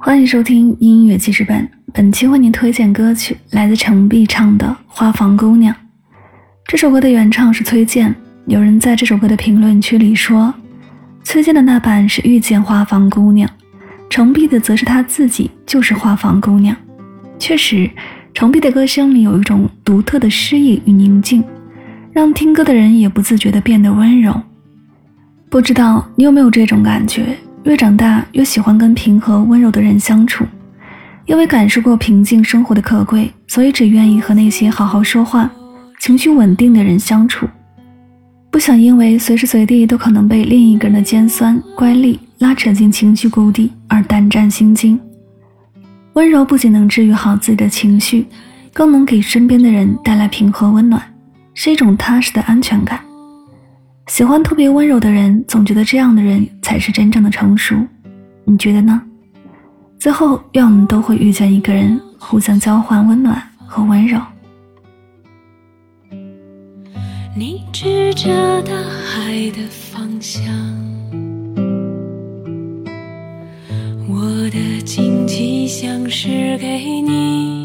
欢迎收听音乐记事本。本期为您推荐歌曲来自程璧唱的《花房姑娘》。这首歌的原唱是崔健。有人在这首歌的评论区里说，崔健的那版是遇见花房姑娘，程璧的则是他自己就是花房姑娘。确实，程璧的歌声里有一种独特的诗意与宁静，让听歌的人也不自觉地变得温柔。不知道你有没有这种感觉？越长大越喜欢跟平和温柔的人相处，因为感受过平静生活的可贵，所以只愿意和那些好好说话、情绪稳定的人相处，不想因为随时随地都可能被另一个人的尖酸、乖戾拉扯进情绪谷底而胆战心惊。温柔不仅能治愈好自己的情绪，更能给身边的人带来平和温暖，是一种踏实的安全感。喜欢特别温柔的人，总觉得这样的人才是真正的成熟。你觉得呢？最后，愿我们都会遇见一个人，互相交换温暖和温柔。你指着大海的方向，我的惊奇像是给你。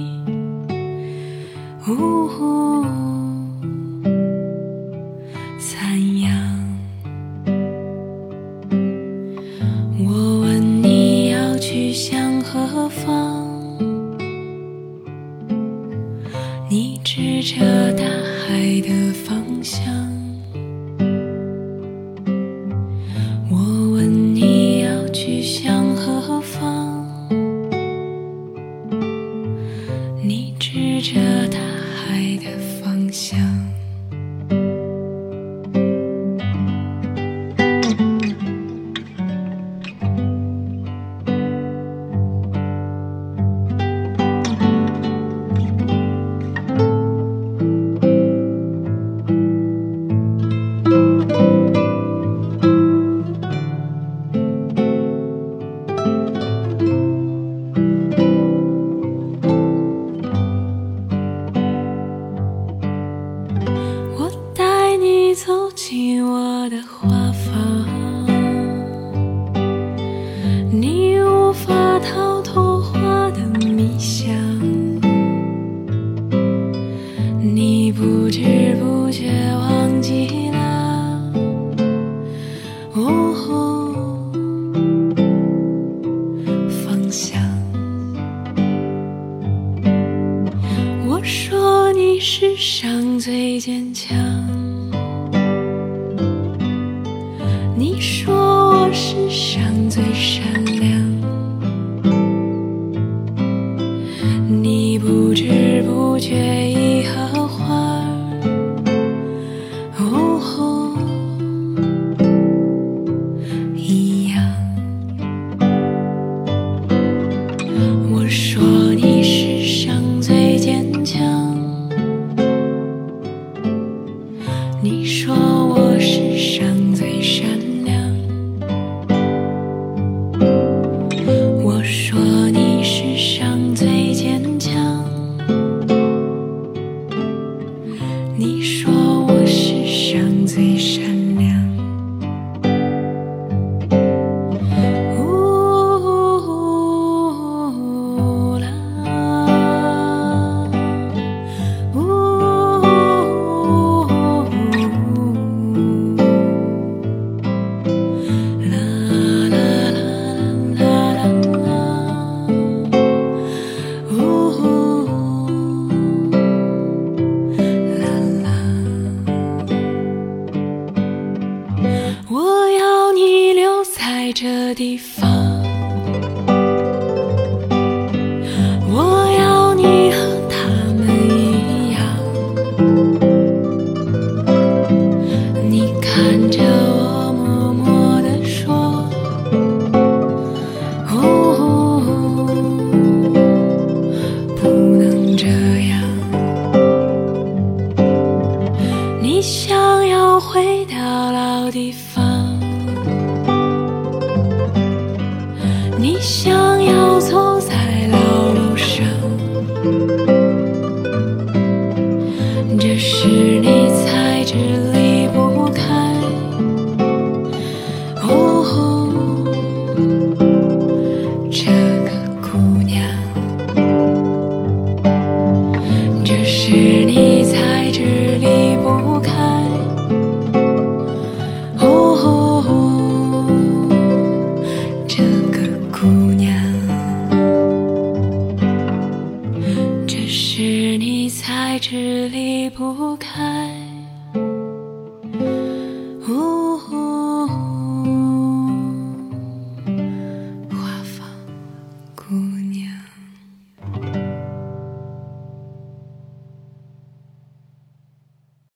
你指着大海的方向，却忘记了，哦，方向。我说你世上最坚强。这地方，我要你和他们一样。你看着我，你想要走是离不开。